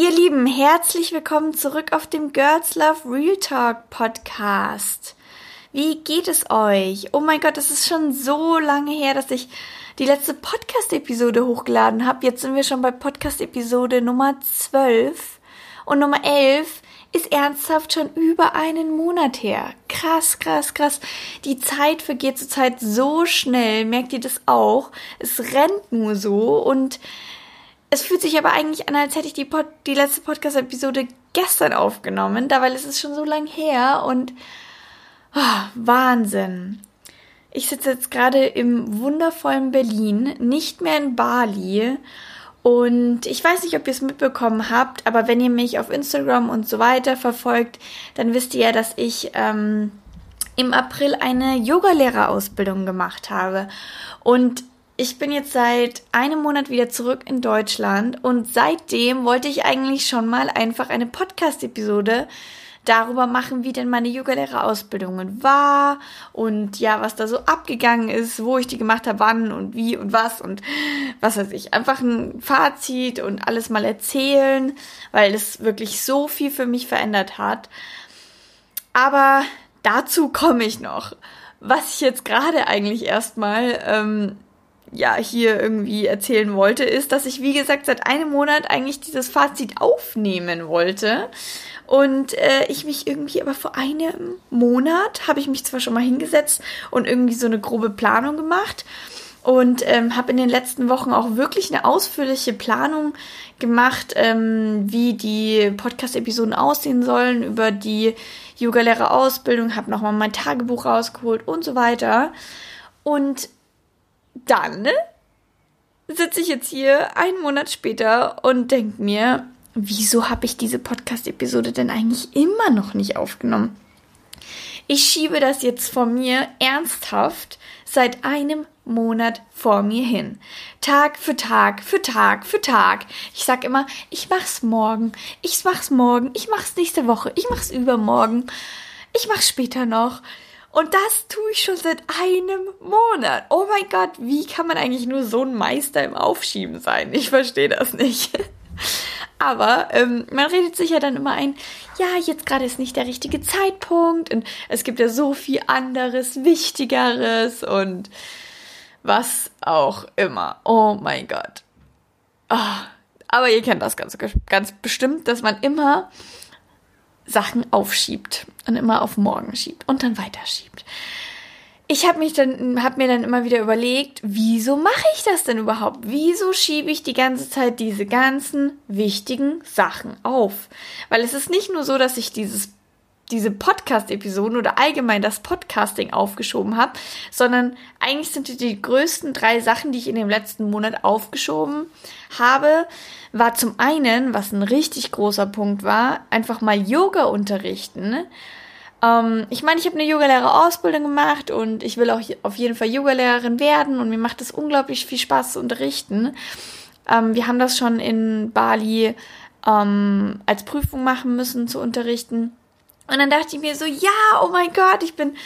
Ihr Lieben, herzlich willkommen zurück auf dem Girls Love Real Talk Podcast. Wie geht es euch? Oh mein Gott, es ist schon so lange her, dass ich die letzte Podcast-Episode hochgeladen habe. Jetzt sind wir schon bei Podcast-Episode Nummer 12. Und Nummer 11 ist ernsthaft schon über einen Monat her. Krass, krass, krass. Die Zeit vergeht zurzeit so schnell. Merkt ihr das auch? Es rennt nur so und es fühlt sich aber eigentlich an, als hätte ich die, Pod die letzte Podcast-Episode gestern aufgenommen, da weil es ist schon so lang her und oh, Wahnsinn. Ich sitze jetzt gerade im wundervollen Berlin, nicht mehr in Bali. Und ich weiß nicht, ob ihr es mitbekommen habt, aber wenn ihr mich auf Instagram und so weiter verfolgt, dann wisst ihr ja, dass ich ähm, im April eine Yogalehrerausbildung gemacht habe. Und ich bin jetzt seit einem Monat wieder zurück in Deutschland und seitdem wollte ich eigentlich schon mal einfach eine Podcast-Episode darüber machen, wie denn meine Yogalehrerausbildung war und ja, was da so abgegangen ist, wo ich die gemacht habe, wann und wie und was und was weiß ich. Einfach ein Fazit und alles mal erzählen, weil es wirklich so viel für mich verändert hat. Aber dazu komme ich noch. Was ich jetzt gerade eigentlich erstmal ähm, ja hier irgendwie erzählen wollte, ist, dass ich, wie gesagt, seit einem Monat eigentlich dieses Fazit aufnehmen wollte. Und äh, ich mich irgendwie, aber vor einem Monat habe ich mich zwar schon mal hingesetzt und irgendwie so eine grobe Planung gemacht und ähm, habe in den letzten Wochen auch wirklich eine ausführliche Planung gemacht, ähm, wie die Podcast-Episoden aussehen sollen über die Yoga-Lehrer-Ausbildung, habe nochmal mein Tagebuch rausgeholt und so weiter. Und dann sitze ich jetzt hier einen Monat später und denke mir, wieso habe ich diese Podcast-Episode denn eigentlich immer noch nicht aufgenommen? Ich schiebe das jetzt vor mir ernsthaft seit einem Monat vor mir hin. Tag für Tag, für Tag, für Tag. Ich sag immer, ich mach's morgen, ich mach's morgen, ich mach's nächste Woche, ich mach's übermorgen, ich mach's später noch. Und das tue ich schon seit einem Monat. Oh mein Gott, wie kann man eigentlich nur so ein Meister im Aufschieben sein? Ich verstehe das nicht. Aber ähm, man redet sich ja dann immer ein, ja, jetzt gerade ist nicht der richtige Zeitpunkt und es gibt ja so viel anderes, Wichtigeres und was auch immer. Oh mein Gott. Oh, aber ihr kennt das ganz, ganz bestimmt, dass man immer Sachen aufschiebt und immer auf morgen schiebt und dann weiterschiebt. Ich habe mich dann, habe mir dann immer wieder überlegt, wieso mache ich das denn überhaupt? Wieso schiebe ich die ganze Zeit diese ganzen wichtigen Sachen auf? Weil es ist nicht nur so, dass ich dieses diese Podcast-Episoden oder allgemein das Podcasting aufgeschoben habe, sondern eigentlich sind die, die größten drei Sachen, die ich in dem letzten Monat aufgeschoben habe, war zum einen, was ein richtig großer Punkt war, einfach mal Yoga unterrichten. Ähm, ich meine, ich habe eine Yogalehrerausbildung gemacht und ich will auch auf jeden Fall Yogalehrerin werden und mir macht es unglaublich viel Spaß zu unterrichten. Ähm, wir haben das schon in Bali ähm, als Prüfung machen müssen zu unterrichten. Und dann dachte ich mir so, ja, oh mein Gott, ich bin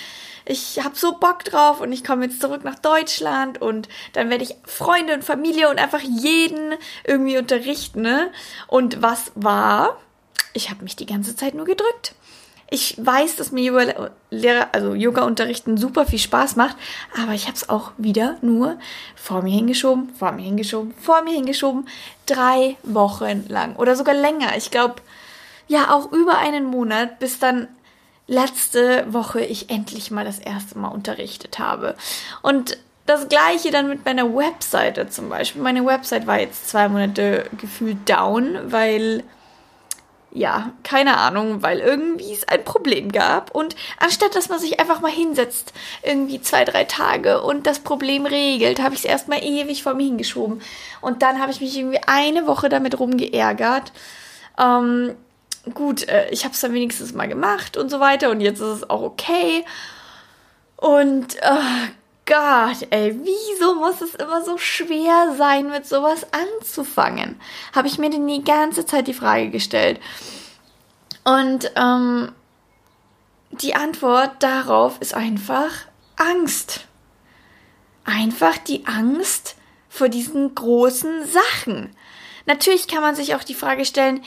ich habe so Bock drauf und ich komme jetzt zurück nach Deutschland und dann werde ich Freunde und Familie und einfach jeden irgendwie unterrichten. Ne? Und was war? Ich habe mich die ganze Zeit nur gedrückt. Ich weiß, dass mir Yoga Lehrer, also Yoga unterrichten super viel Spaß macht, aber ich habe es auch wieder nur vor mir hingeschoben, vor mir hingeschoben, vor mir hingeschoben, drei Wochen lang oder sogar länger. Ich glaube, ja auch über einen Monat, bis dann letzte Woche ich endlich mal das erste Mal unterrichtet habe. Und das gleiche dann mit meiner Webseite zum Beispiel. Meine Website war jetzt zwei Monate gefühlt down, weil ja, keine Ahnung, weil irgendwie es ein Problem gab. Und anstatt dass man sich einfach mal hinsetzt, irgendwie zwei, drei Tage und das Problem regelt, habe ich es erstmal ewig vor mir hingeschoben. Und dann habe ich mich irgendwie eine Woche damit rumgeärgert. Ähm, gut, äh, ich habe es dann wenigstens mal gemacht und so weiter und jetzt ist es auch okay. Und oh Gott, ey, wieso muss es immer so schwer sein, mit sowas anzufangen? Habe ich mir denn die ganze Zeit die Frage gestellt. Und ähm, die Antwort darauf ist einfach Angst. Einfach die Angst vor diesen großen Sachen. natürlich kann man sich auch die Frage stellen,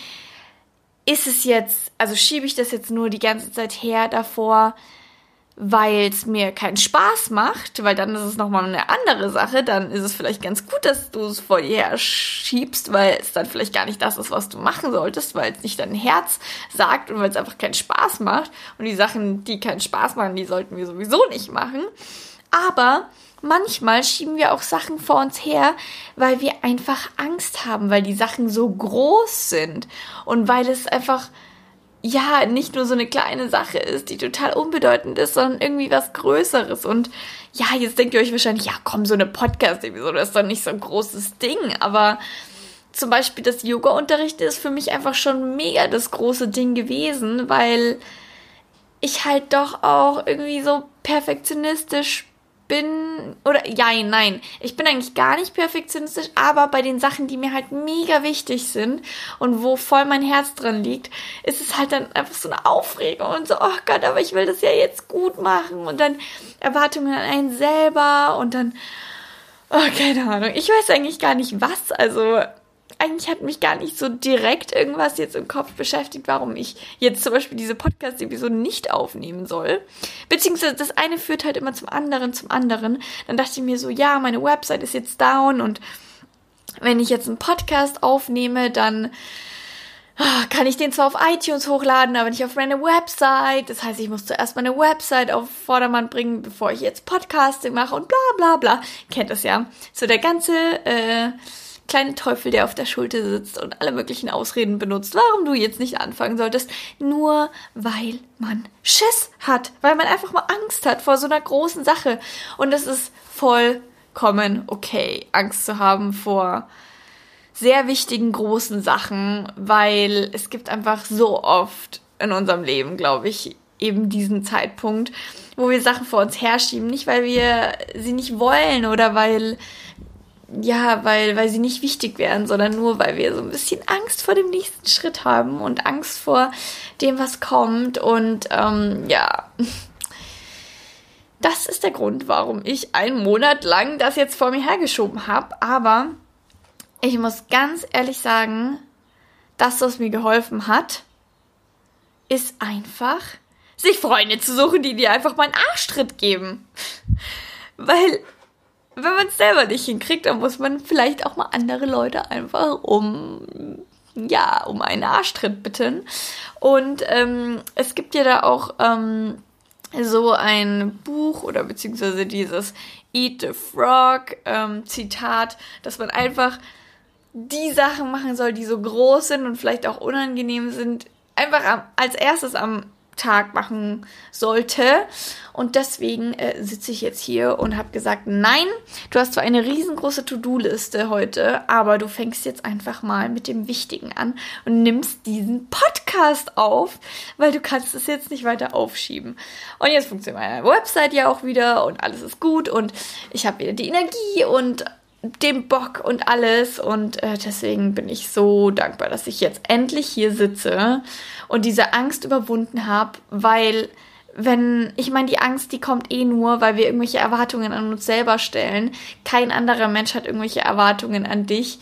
ist es jetzt, also schiebe ich das jetzt nur die ganze Zeit her davor, weil es mir keinen Spaß macht, weil dann ist es nochmal eine andere Sache, dann ist es vielleicht ganz gut, dass du es vor dir her schiebst, weil es dann vielleicht gar nicht das ist, was du machen solltest, weil es nicht dein Herz sagt und weil es einfach keinen Spaß macht. Und die Sachen, die keinen Spaß machen, die sollten wir sowieso nicht machen. Aber manchmal schieben wir auch Sachen vor uns her, weil wir einfach Angst haben, weil die Sachen so groß sind und weil es einfach ja, nicht nur so eine kleine Sache ist, die total unbedeutend ist, sondern irgendwie was Größeres. Und ja, jetzt denkt ihr euch wahrscheinlich, ja, komm, so eine Podcast-Episode ist doch nicht so ein großes Ding. Aber zum Beispiel das Yoga-Unterricht ist für mich einfach schon mega das große Ding gewesen, weil ich halt doch auch irgendwie so perfektionistisch bin, oder ja, nein, ich bin eigentlich gar nicht perfektionistisch, aber bei den Sachen, die mir halt mega wichtig sind und wo voll mein Herz dran liegt, ist es halt dann einfach so eine Aufregung und so, oh Gott, aber ich will das ja jetzt gut machen. Und dann Erwartungen an einen selber und dann, oh, keine Ahnung, ich weiß eigentlich gar nicht was, also eigentlich hat mich gar nicht so direkt irgendwas jetzt im Kopf beschäftigt, warum ich jetzt zum Beispiel diese Podcast-Episode nicht aufnehmen soll. Beziehungsweise das eine führt halt immer zum anderen, zum anderen. Dann dachte ich mir so, ja, meine Website ist jetzt down und wenn ich jetzt einen Podcast aufnehme, dann ah, kann ich den zwar auf iTunes hochladen, aber nicht auf meine Website. Das heißt, ich muss zuerst meine Website auf Vordermann bringen, bevor ich jetzt Podcasting mache und bla bla bla. Kennt das ja. So der ganze äh, kleine Teufel, der auf der Schulter sitzt und alle möglichen Ausreden benutzt, warum du jetzt nicht anfangen solltest, nur weil man Schiss hat, weil man einfach mal Angst hat vor so einer großen Sache. Und es ist vollkommen okay, Angst zu haben vor sehr wichtigen großen Sachen, weil es gibt einfach so oft in unserem Leben, glaube ich, eben diesen Zeitpunkt, wo wir Sachen vor uns herschieben, nicht weil wir sie nicht wollen oder weil ja, weil, weil sie nicht wichtig wären, sondern nur, weil wir so ein bisschen Angst vor dem nächsten Schritt haben und Angst vor dem, was kommt. Und ähm, ja, das ist der Grund, warum ich einen Monat lang das jetzt vor mir hergeschoben habe. Aber ich muss ganz ehrlich sagen, das, was mir geholfen hat, ist einfach, sich Freunde zu suchen, die dir einfach mal einen Arschtritt geben. Weil wenn man es selber nicht hinkriegt, dann muss man vielleicht auch mal andere Leute einfach um ja, um einen Arschtritt bitten. Und ähm, es gibt ja da auch ähm, so ein Buch oder beziehungsweise dieses Eat the Frog ähm, Zitat, dass man einfach die Sachen machen soll, die so groß sind und vielleicht auch unangenehm sind, einfach am, als erstes am Tag machen sollte. Und deswegen äh, sitze ich jetzt hier und habe gesagt, nein, du hast zwar eine riesengroße To-Do-Liste heute, aber du fängst jetzt einfach mal mit dem Wichtigen an und nimmst diesen Podcast auf, weil du kannst es jetzt nicht weiter aufschieben. Und jetzt funktioniert meine Website ja auch wieder und alles ist gut und ich habe wieder die Energie und dem Bock und alles. Und äh, deswegen bin ich so dankbar, dass ich jetzt endlich hier sitze und diese Angst überwunden habe, weil wenn, ich meine, die Angst, die kommt eh nur, weil wir irgendwelche Erwartungen an uns selber stellen. Kein anderer Mensch hat irgendwelche Erwartungen an dich.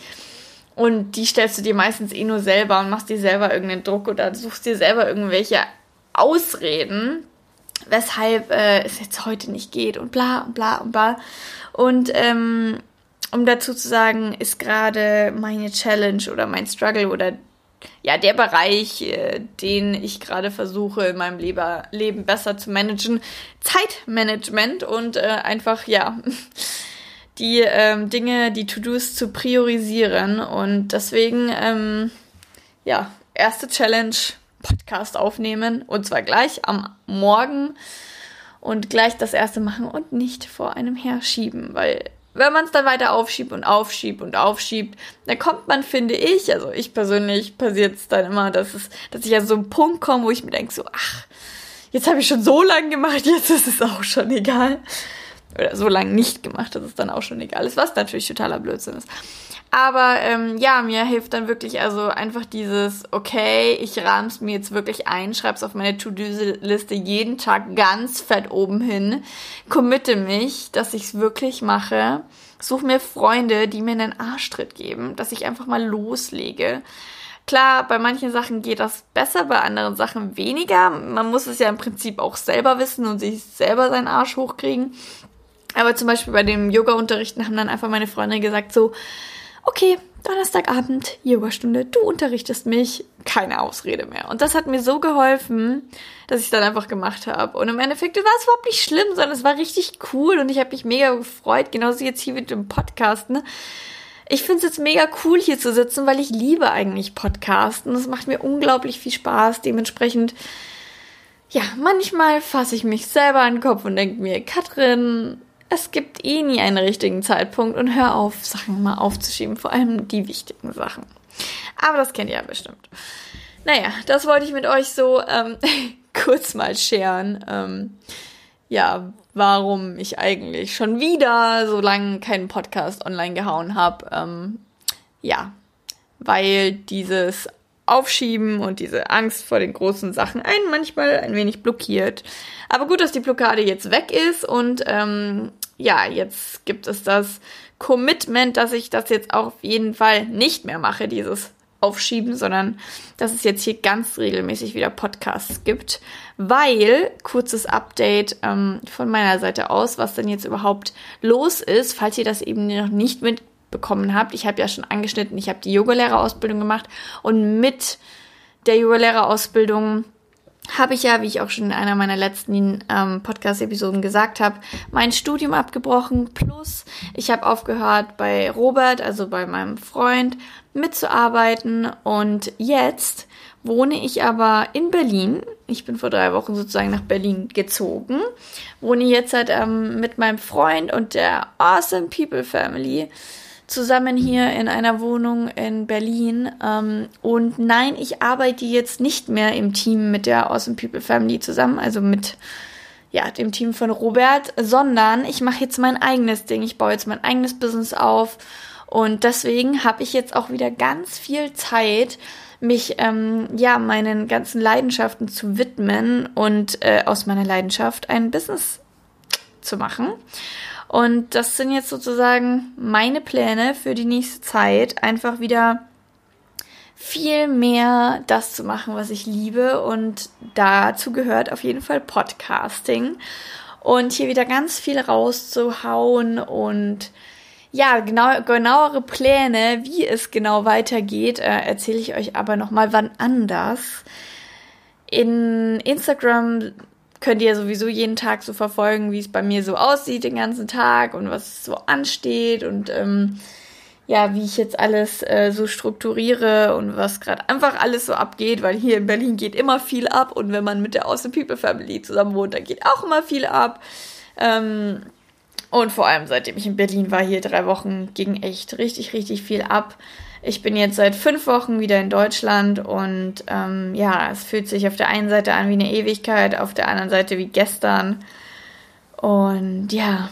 Und die stellst du dir meistens eh nur selber und machst dir selber irgendeinen Druck oder suchst dir selber irgendwelche Ausreden, weshalb äh, es jetzt heute nicht geht und bla und bla und bla. Und ähm, um dazu zu sagen, ist gerade meine Challenge oder mein Struggle oder ja, der Bereich, äh, den ich gerade versuche in meinem Leben besser zu managen, Zeitmanagement und äh, einfach, ja, die ähm, Dinge, die To-Dos zu priorisieren. Und deswegen, ähm, ja, erste Challenge, Podcast aufnehmen. Und zwar gleich am Morgen. Und gleich das erste machen und nicht vor einem herschieben, weil wenn man es dann weiter aufschiebt und aufschiebt und aufschiebt, dann kommt man, finde ich, also ich persönlich passiert es dann immer, dass es, dass ich an so einen Punkt komme, wo ich mir denke, so, ach, jetzt habe ich schon so lange gemacht, jetzt ist es auch schon egal. Oder so lange nicht gemacht, dass es dann auch schon egal ist, was natürlich totaler Blödsinn ist. Aber ähm, ja, mir hilft dann wirklich also einfach dieses, okay, ich rahm's mir jetzt wirklich ein, schreib's auf meine To-Do-Liste jeden Tag ganz fett oben hin, committe mich, dass ich's wirklich mache, suche mir Freunde, die mir einen Arschtritt geben, dass ich einfach mal loslege. Klar, bei manchen Sachen geht das besser, bei anderen Sachen weniger. Man muss es ja im Prinzip auch selber wissen und sich selber seinen Arsch hochkriegen. Aber zum Beispiel bei dem Yoga-Unterrichten haben dann einfach meine Freunde gesagt so, okay, Donnerstagabend, Yogastunde, du unterrichtest mich, keine Ausrede mehr. Und das hat mir so geholfen, dass ich dann einfach gemacht habe. Und im Endeffekt war es überhaupt nicht schlimm, sondern es war richtig cool und ich habe mich mega gefreut, genauso jetzt hier mit dem Podcast. Ne? Ich finde es jetzt mega cool, hier zu sitzen, weil ich liebe eigentlich Podcasten. Es macht mir unglaublich viel Spaß. Dementsprechend, ja, manchmal fasse ich mich selber an den Kopf und denke mir, Katrin, es gibt eh nie einen richtigen Zeitpunkt und hör auf, Sachen mal aufzuschieben, vor allem die wichtigen Sachen. Aber das kennt ihr ja bestimmt. Naja, das wollte ich mit euch so ähm, kurz mal scheren. Ähm, ja, warum ich eigentlich schon wieder so lange keinen Podcast online gehauen habe. Ähm, ja, weil dieses Aufschieben und diese Angst vor den großen Sachen einen manchmal ein wenig blockiert. Aber gut, dass die Blockade jetzt weg ist und ähm, ja, jetzt gibt es das Commitment, dass ich das jetzt auch auf jeden Fall nicht mehr mache, dieses Aufschieben, sondern dass es jetzt hier ganz regelmäßig wieder Podcasts gibt, weil, kurzes Update ähm, von meiner Seite aus, was denn jetzt überhaupt los ist, falls ihr das eben noch nicht mitbekommen habt. Ich habe ja schon angeschnitten, ich habe die Yogalehrerausbildung gemacht und mit der Yogalehrerausbildung habe ich ja, wie ich auch schon in einer meiner letzten ähm, Podcast-Episoden gesagt habe, mein Studium abgebrochen. Plus, ich habe aufgehört bei Robert, also bei meinem Freund, mitzuarbeiten. Und jetzt wohne ich aber in Berlin. Ich bin vor drei Wochen sozusagen nach Berlin gezogen. Wohne jetzt halt ähm, mit meinem Freund und der Awesome People Family zusammen hier in einer Wohnung in Berlin. Ähm, und nein, ich arbeite jetzt nicht mehr im Team mit der Awesome People Family zusammen, also mit ja, dem Team von Robert, sondern ich mache jetzt mein eigenes Ding. Ich baue jetzt mein eigenes Business auf. Und deswegen habe ich jetzt auch wieder ganz viel Zeit, mich ähm, ja meinen ganzen Leidenschaften zu widmen und äh, aus meiner Leidenschaft ein Business zu machen. Und das sind jetzt sozusagen meine Pläne für die nächste Zeit, einfach wieder viel mehr das zu machen, was ich liebe. Und dazu gehört auf jeden Fall Podcasting. Und hier wieder ganz viel rauszuhauen und ja, genau, genauere Pläne, wie es genau weitergeht, äh, erzähle ich euch aber nochmal wann anders. In Instagram könnt ihr sowieso jeden Tag so verfolgen, wie es bei mir so aussieht den ganzen Tag und was so ansteht und ähm, ja, wie ich jetzt alles äh, so strukturiere und was gerade einfach alles so abgeht, weil hier in Berlin geht immer viel ab und wenn man mit der Awesome People Family zusammen wohnt, dann geht auch immer viel ab. Ähm, und vor allem seitdem ich in Berlin war, hier drei Wochen, ging echt richtig, richtig viel ab. Ich bin jetzt seit fünf Wochen wieder in Deutschland und ähm, ja, es fühlt sich auf der einen Seite an wie eine Ewigkeit, auf der anderen Seite wie gestern. Und ja,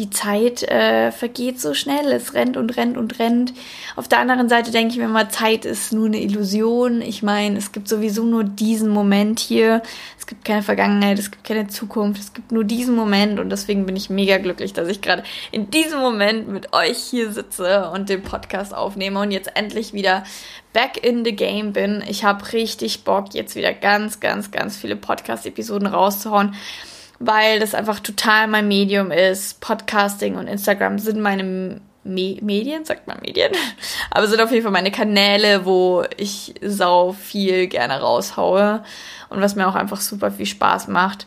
die Zeit äh, vergeht so schnell. Es rennt und rennt und rennt. Auf der anderen Seite denke ich mir immer, Zeit ist nur eine Illusion. Ich meine, es gibt sowieso nur diesen Moment hier. Es gibt keine Vergangenheit, es gibt keine Zukunft. Es gibt nur diesen Moment. Und deswegen bin ich mega glücklich, dass ich gerade in diesem Moment mit euch hier sitze und den Podcast aufnehme und jetzt endlich wieder back in the game bin. Ich habe richtig Bock, jetzt wieder ganz, ganz, ganz viele Podcast-Episoden rauszuhauen weil das einfach total mein Medium ist. Podcasting und Instagram sind meine Me Medien, sagt man Medien, aber sind auf jeden Fall meine Kanäle, wo ich sau viel gerne raushaue und was mir auch einfach super viel Spaß macht.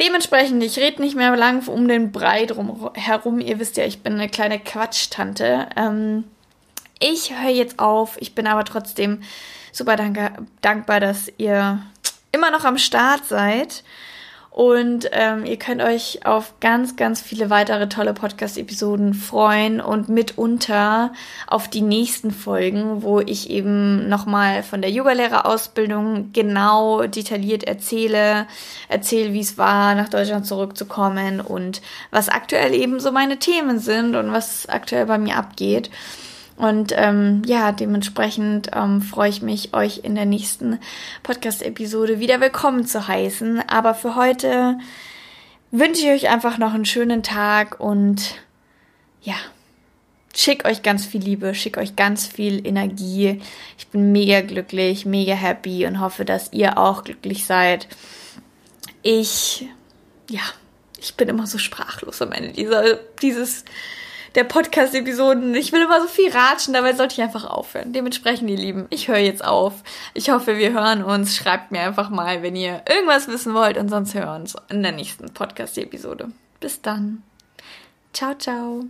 Dementsprechend, ich rede nicht mehr lang um den Brei drum herum. Ihr wisst ja, ich bin eine kleine Quatschtante. Ähm, ich höre jetzt auf. Ich bin aber trotzdem super dankbar, dass ihr immer noch am Start seid. Und ähm, ihr könnt euch auf ganz, ganz viele weitere tolle Podcast-Episoden freuen und mitunter auf die nächsten Folgen, wo ich eben nochmal von der Yogalehrerausbildung genau detailliert erzähle, erzähle, wie es war, nach Deutschland zurückzukommen und was aktuell eben so meine Themen sind und was aktuell bei mir abgeht. Und ähm, ja, dementsprechend ähm, freue ich mich, euch in der nächsten Podcast-Episode wieder willkommen zu heißen. Aber für heute wünsche ich euch einfach noch einen schönen Tag und ja, schick euch ganz viel Liebe, schick euch ganz viel Energie. Ich bin mega glücklich, mega happy und hoffe, dass ihr auch glücklich seid. Ich, ja, ich bin immer so sprachlos am Ende dieser, dieses, der Podcast-Episoden. Ich will immer so viel ratschen, dabei sollte ich einfach aufhören. Dementsprechend, ihr Lieben, ich höre jetzt auf. Ich hoffe, wir hören uns. Schreibt mir einfach mal, wenn ihr irgendwas wissen wollt und sonst hören uns in der nächsten Podcast-Episode. Bis dann. Ciao, ciao.